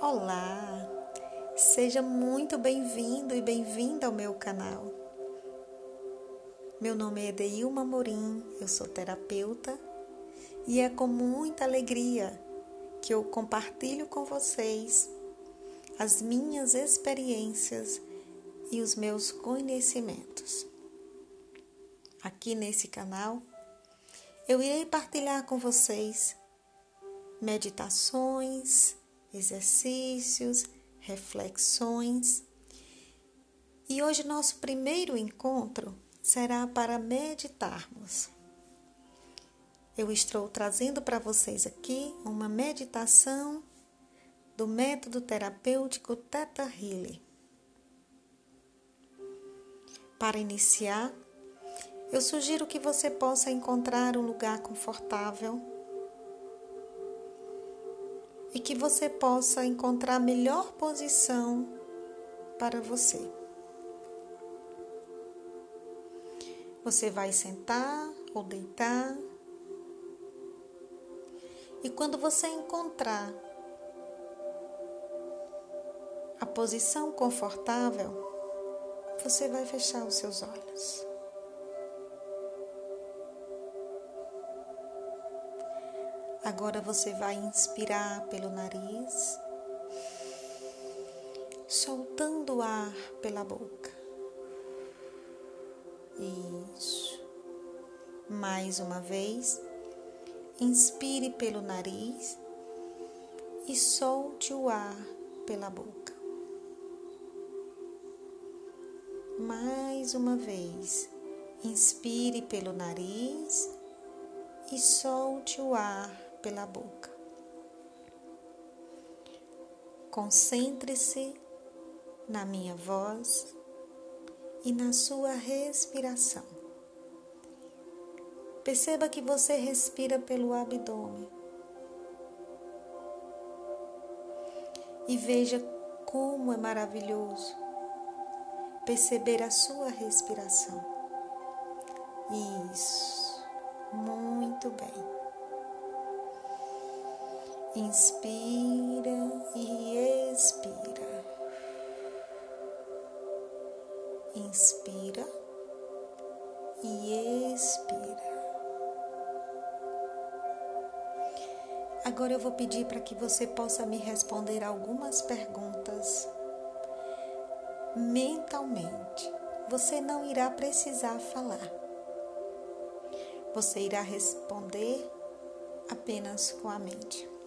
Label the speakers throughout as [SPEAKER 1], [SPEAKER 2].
[SPEAKER 1] Olá, seja muito bem-vindo e bem-vinda ao meu canal. Meu nome é Edeilma Morim, eu sou terapeuta e é com muita alegria que eu compartilho com vocês as minhas experiências e os meus conhecimentos. Aqui nesse canal, eu irei partilhar com vocês meditações, exercícios, reflexões. E hoje nosso primeiro encontro será para meditarmos. Eu estou trazendo para vocês aqui uma meditação do método terapêutico Theta Healing. Para iniciar, eu sugiro que você possa encontrar um lugar confortável e que você possa encontrar a melhor posição para você. Você vai sentar ou deitar. E quando você encontrar a posição confortável, você vai fechar os seus olhos. Agora você vai inspirar pelo nariz, soltando o ar pela boca. Isso. Mais uma vez, inspire pelo nariz e solte o ar pela boca. Mais uma vez, inspire pelo nariz e solte o ar pela boca. Concentre-se na minha voz e na sua respiração. Perceba que você respira pelo abdômen. E veja como é maravilhoso perceber a sua respiração. Isso, muito bem. Inspira e expira. Inspira e expira. Agora eu vou pedir para que você possa me responder algumas perguntas mentalmente. Você não irá precisar falar. Você irá responder apenas com a mente.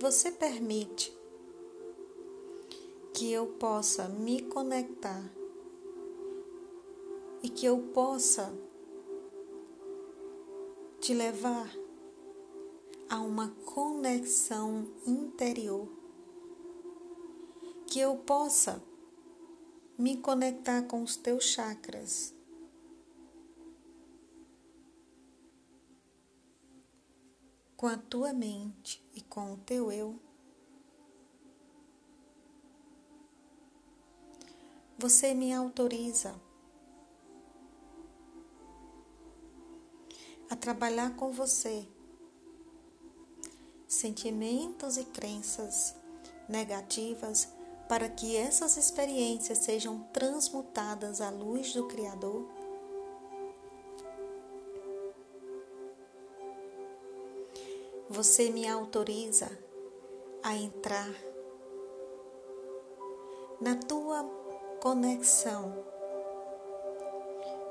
[SPEAKER 1] Você permite que eu possa me conectar e que eu possa te levar a uma conexão interior, que eu possa me conectar com os teus chakras. Com a tua mente e com o teu eu, você me autoriza a trabalhar com você sentimentos e crenças negativas para que essas experiências sejam transmutadas à luz do Criador Você me autoriza a entrar na tua conexão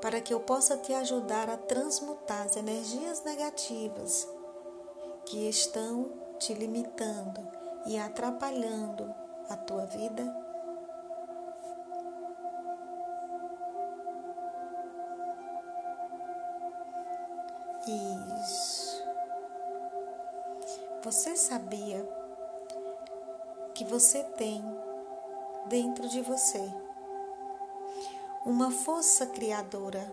[SPEAKER 1] para que eu possa te ajudar a transmutar as energias negativas que estão te limitando e atrapalhando a tua vida. Isso. Você sabia que você tem dentro de você uma força criadora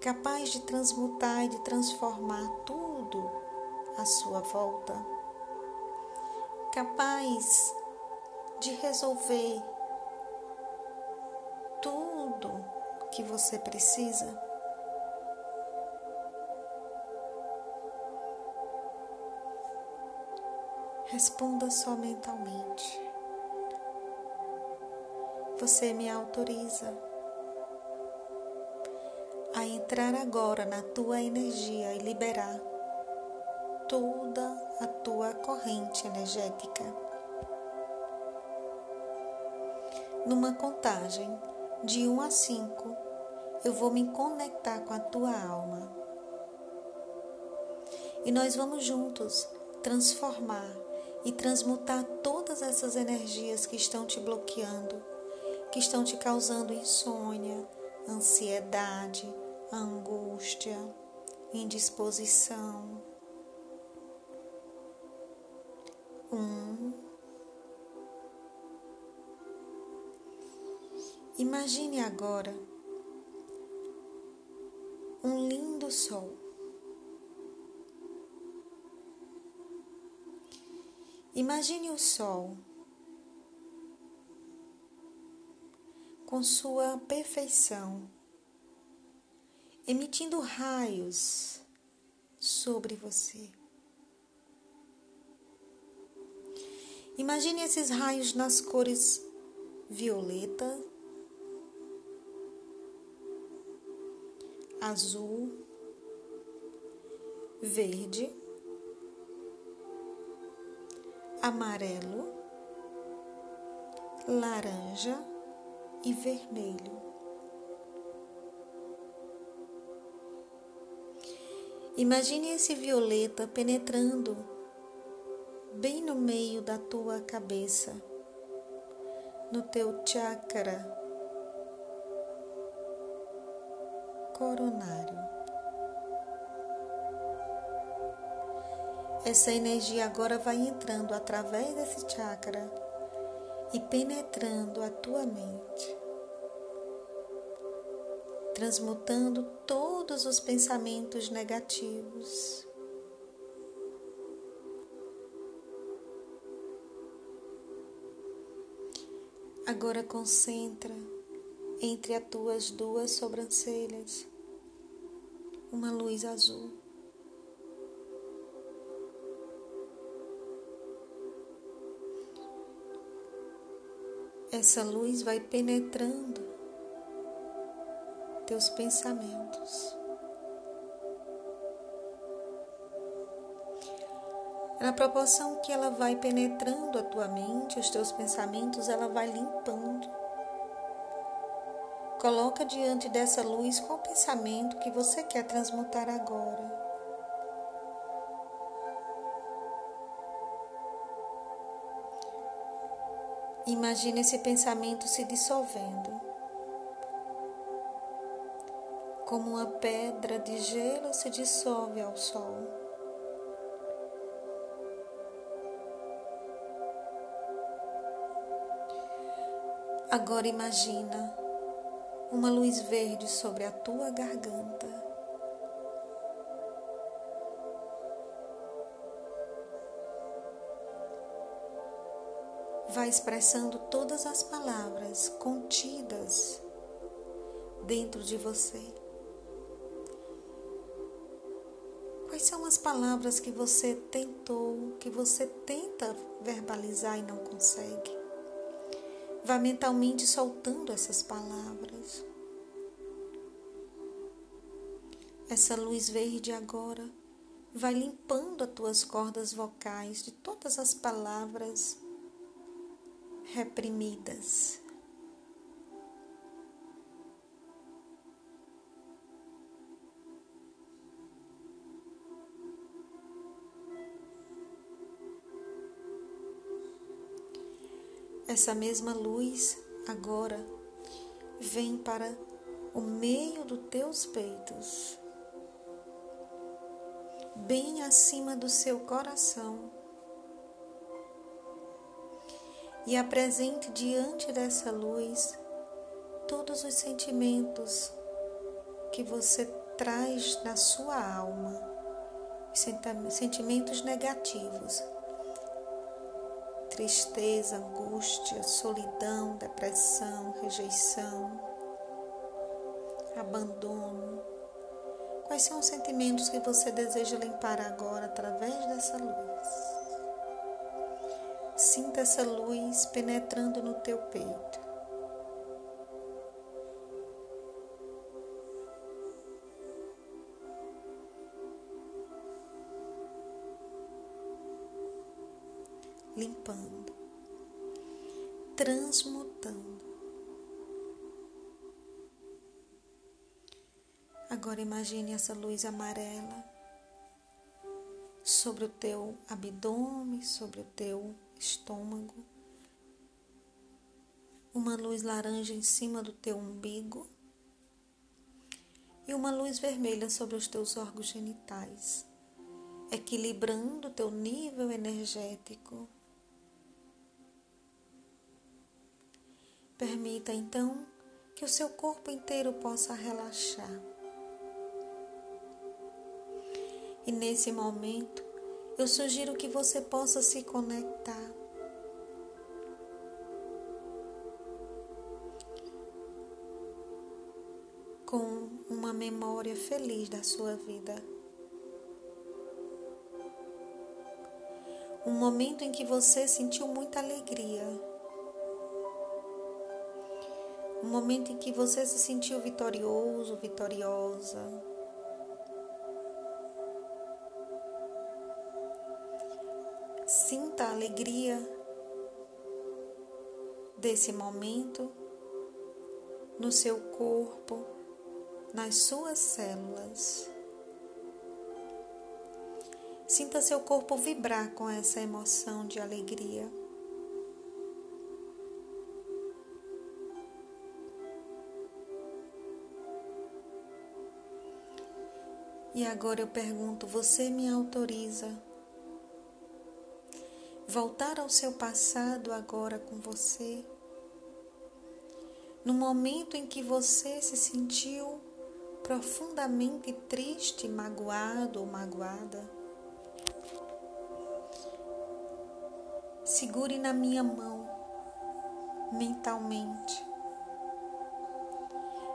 [SPEAKER 1] capaz de transmutar e de transformar tudo à sua volta, capaz de resolver tudo que você precisa? Responda só mentalmente. Você me autoriza a entrar agora na tua energia e liberar toda a tua corrente energética. Numa contagem de 1 a 5, eu vou me conectar com a tua alma. E nós vamos juntos transformar e transmutar todas essas energias que estão te bloqueando, que estão te causando insônia, ansiedade, angústia, indisposição. Um. Imagine agora um lindo sol. Imagine o sol com sua perfeição, emitindo raios sobre você. Imagine esses raios nas cores violeta, azul, verde, amarelo, laranja e vermelho. Imagine esse violeta penetrando bem no meio da tua cabeça, no teu chakra coronário. Essa energia agora vai entrando através desse chakra e penetrando a tua mente, transmutando todos os pensamentos negativos. Agora concentra entre as tuas duas sobrancelhas uma luz azul. Essa luz vai penetrando teus pensamentos. Na proporção que ela vai penetrando a tua mente, os teus pensamentos, ela vai limpando Coloca diante dessa luz qual pensamento que você quer transmutar agora. Imagine esse pensamento se dissolvendo, como uma pedra de gelo se dissolve ao sol. Agora imagina uma luz verde sobre a tua garganta. Vai expressando todas as palavras contidas dentro de você. Quais são as palavras que você tentou, que você tenta verbalizar e não consegue? Vá mentalmente soltando essas palavras. Essa luz verde agora vai limpando as tuas cordas vocais de todas as palavras reprimidas. Essa mesma luz agora vem para o meio dos teus peitos, bem acima do seu coração, e apresente diante dessa luz todos os sentimentos que você traz na sua alma, sentimentos negativos tristeza, angústia, solidão, depressão, rejeição, abandono. Quais são os sentimentos que você deseja limpar agora através dessa luz? Sinta essa luz penetrando no teu peito. Limpando, transmutando. Agora imagine essa luz amarela sobre o teu abdômen, sobre o teu estômago. Uma luz laranja em cima do teu umbigo e uma luz vermelha sobre os teus órgãos genitais, equilibrando o teu nível energético. Permita então que o seu corpo inteiro possa relaxar. E nesse momento, eu sugiro que você possa se conectar. Com uma memória feliz da sua vida. Um momento em que você sentiu muita alegria. Um momento em que você se sentiu vitorioso, vitoriosa. Sinta a alegria desse momento no seu corpo, nas suas células. Sinta seu corpo vibrar com essa emoção de alegria. E agora eu pergunto: você me autoriza voltar ao seu passado agora com você. No momento em que você se sentiu profundamente triste, magoado ou magoada, segure na minha mão mentalmente.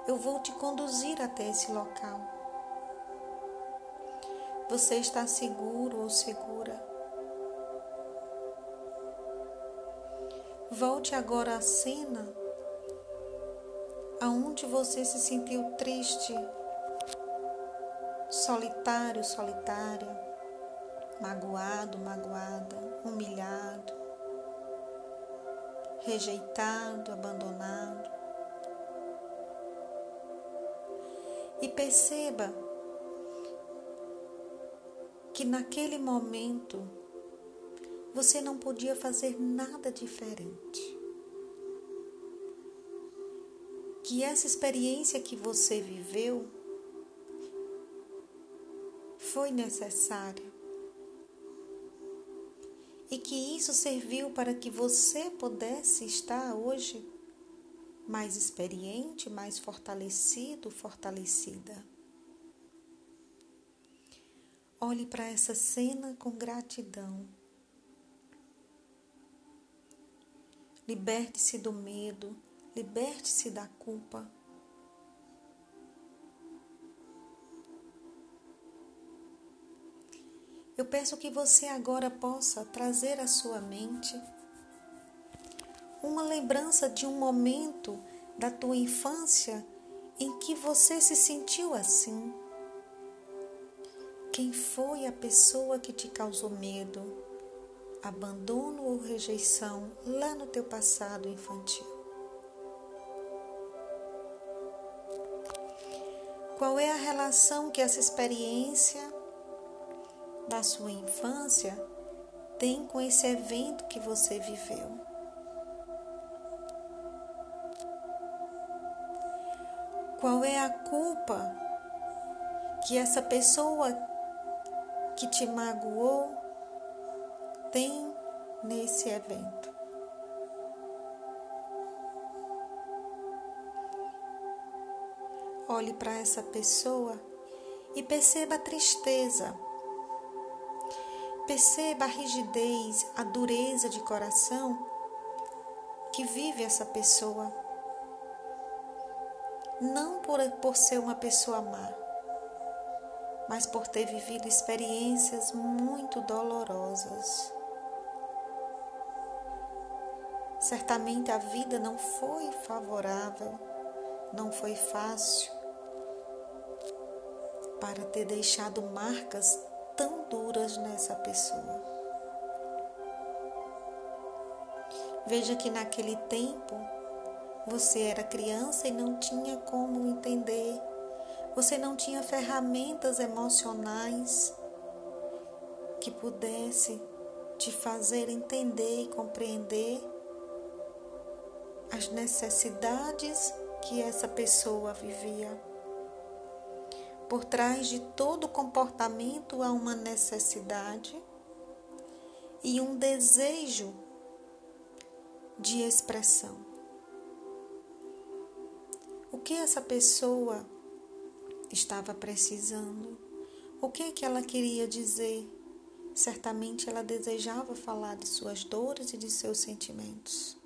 [SPEAKER 1] Eu vou te conduzir até esse local. Você está seguro ou segura? Volte agora à cena aonde você se sentiu triste, solitário, solitária, magoado, magoada, humilhado, rejeitado, abandonado. E perceba que naquele momento você não podia fazer nada diferente. Que essa experiência que você viveu foi necessária e que isso serviu para que você pudesse estar hoje mais experiente, mais fortalecido, fortalecida. Olhe para essa cena com gratidão. Liberte-se do medo, liberte-se da culpa. Eu peço que você agora possa trazer à sua mente uma lembrança de um momento da tua infância em que você se sentiu assim. Quem foi a pessoa que te causou medo? Abandono ou rejeição lá no teu passado infantil? Qual é a relação que essa experiência da sua infância tem com esse evento que você viveu? Qual é a culpa que essa pessoa que te magoou tem nesse evento. Olhe para essa pessoa e perceba a tristeza. Perceba a rigidez, a dureza de coração que vive essa pessoa. Não por, por ser uma pessoa má, mas por ter vivido experiências muito dolorosas. Certamente a vida não foi favorável, não foi fácil para ter deixado marcas tão duras nessa pessoa. Veja que naquele tempo você era criança e não tinha como entender, você não tinha ferramentas emocionais que pudesse te fazer entender e compreender as necessidades que essa pessoa vivia. Por trás de todo comportamento há uma necessidade e um desejo de expressão. O que essa pessoa estava precisando? O que é que ela queria dizer? Certamente ela desejava falar de suas dores e de seus sentimentos.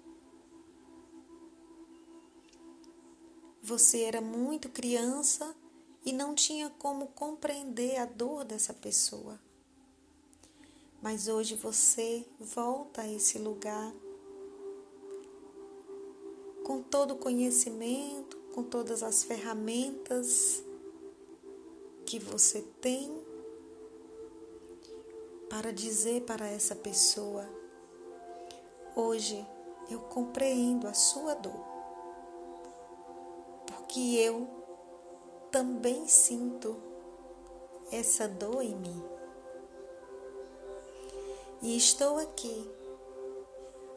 [SPEAKER 1] Você era muito criança e não tinha como compreender a dor dessa pessoa. Mas hoje você volta a esse lugar com todo o conhecimento, com todas as ferramentas que você tem para dizer para essa pessoa: hoje eu compreendo a sua dor, porque eu também sinto essa dor em mim. E estou aqui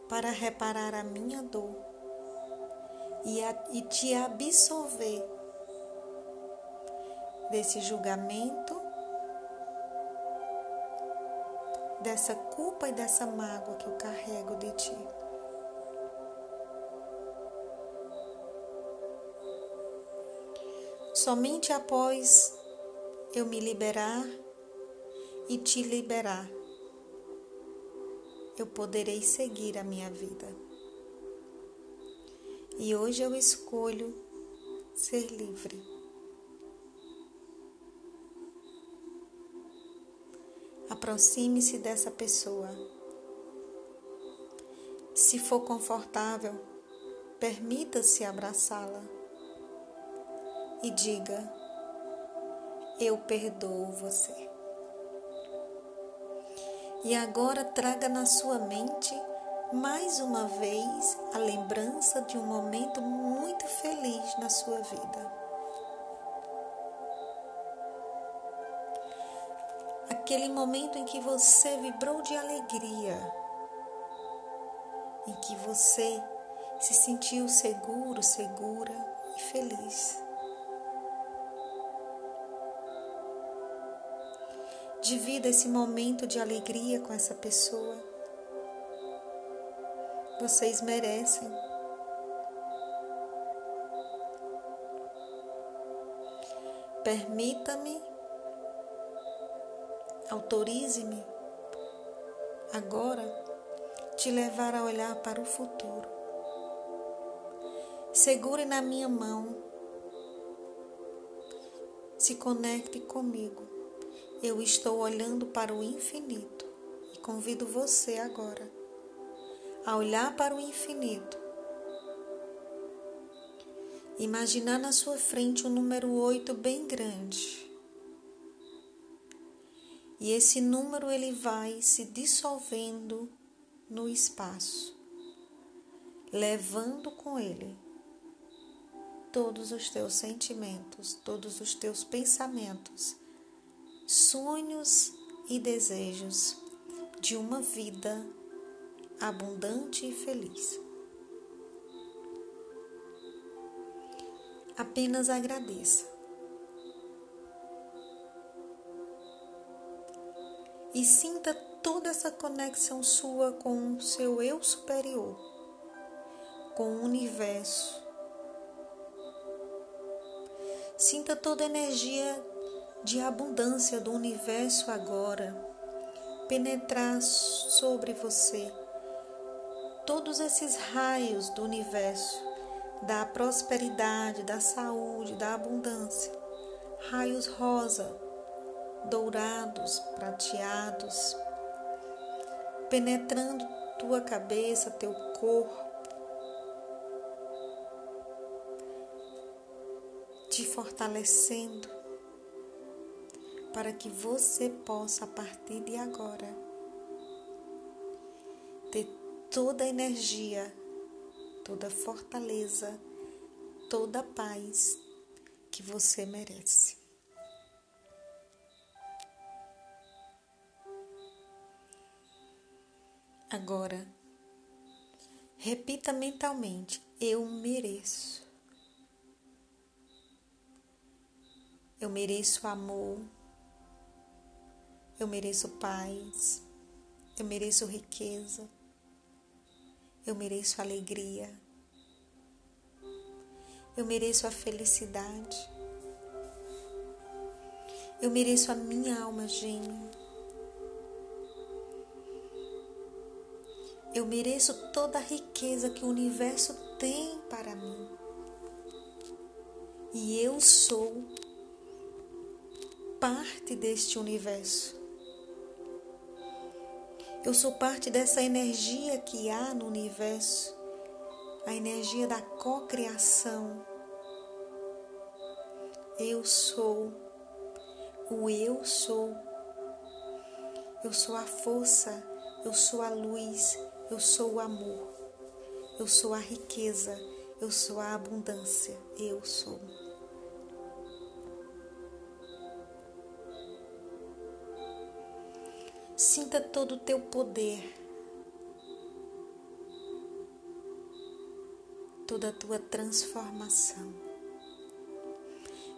[SPEAKER 1] para reparar a minha dor e, a, e te absolver desse julgamento dessa culpa e dessa mágoa que eu carrego de ti. Somente após eu me liberar e te liberar, eu poderei seguir a minha vida. E hoje eu escolho ser livre. Aproxime-se dessa pessoa. Se for confortável, permita-se abraçá-la e diga: Eu perdoo você. E agora traga na sua mente mais uma vez a lembrança de um momento muito feliz na sua vida. aquele momento em que você vibrou de alegria, em que você se sentiu seguro, segura e feliz. Divida esse momento de alegria com essa pessoa. Vocês merecem. Permita-me Autorize-me agora te levar a olhar para o futuro. Segure na minha mão. Se conecte comigo. Eu estou olhando para o infinito e convido você agora a olhar para o infinito. Imaginar na sua frente um número 8 bem grande e esse número ele vai se dissolvendo no espaço, levando com ele todos os teus sentimentos, todos os teus pensamentos, sonhos e desejos de uma vida abundante e feliz. Apenas agradeça. e sinta toda essa conexão sua com o seu eu superior, com o universo. Sinta toda a energia de abundância do universo agora penetrar sobre você todos esses raios do universo, da prosperidade, da saúde, da abundância, raios rosa, dourados, prateados, penetrando tua cabeça, teu corpo, te fortalecendo para que você possa, a partir de agora, ter toda a energia, toda a fortaleza, toda a paz que você merece. Agora, repita mentalmente: Eu mereço. Eu mereço amor. Eu mereço paz. Eu mereço riqueza. Eu mereço alegria. Eu mereço a felicidade. Eu mereço a minha alma gêmea. Eu mereço toda a riqueza que o universo tem para mim. E eu sou parte deste universo. Eu sou parte dessa energia que há no universo, a energia da cocriação. Eu sou o eu sou. Eu sou a força, eu sou a luz, eu sou o amor, eu sou a riqueza, eu sou a abundância, eu sou. Sinta todo o teu poder, toda a tua transformação.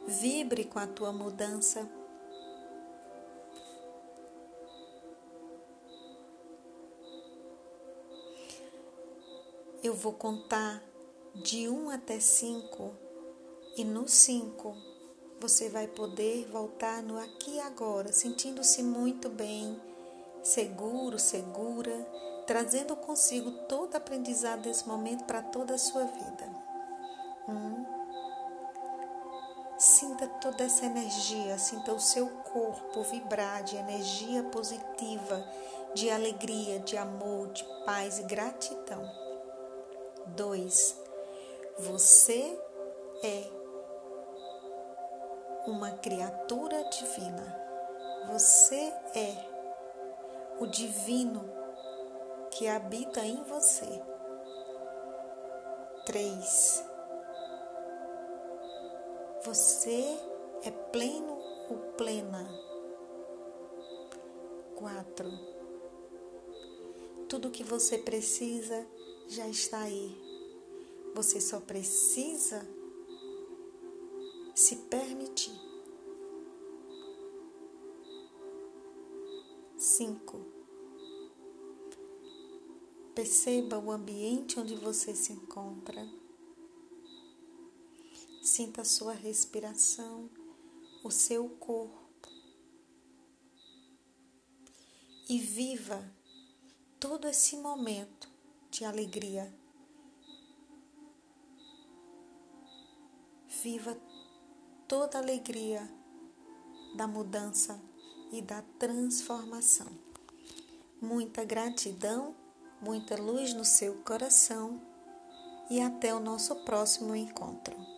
[SPEAKER 1] Vibre com a tua mudança Eu vou contar de 1 até 5 e no 5 você vai poder voltar no aqui e agora, sentindo-se muito bem, seguro, segura, trazendo consigo todo aprendizado desse momento para toda a sua vida. Um, sinta toda essa energia, sinta o seu corpo vibrar de energia positiva, de alegria, de amor, de paz e gratidão. 2. Você é uma criatura divina. Você é o divino que habita em você. 3. Você é pleno ou plena. 4. Tudo que você precisa já está aí. Você só precisa se permitir. Cinco. Perceba o ambiente onde você se encontra. Sinta a sua respiração, o seu corpo. E viva todo esse momento de alegria. Viva toda a alegria da mudança e da transformação. Muita gratidão, muita luz no seu coração e até o nosso próximo encontro.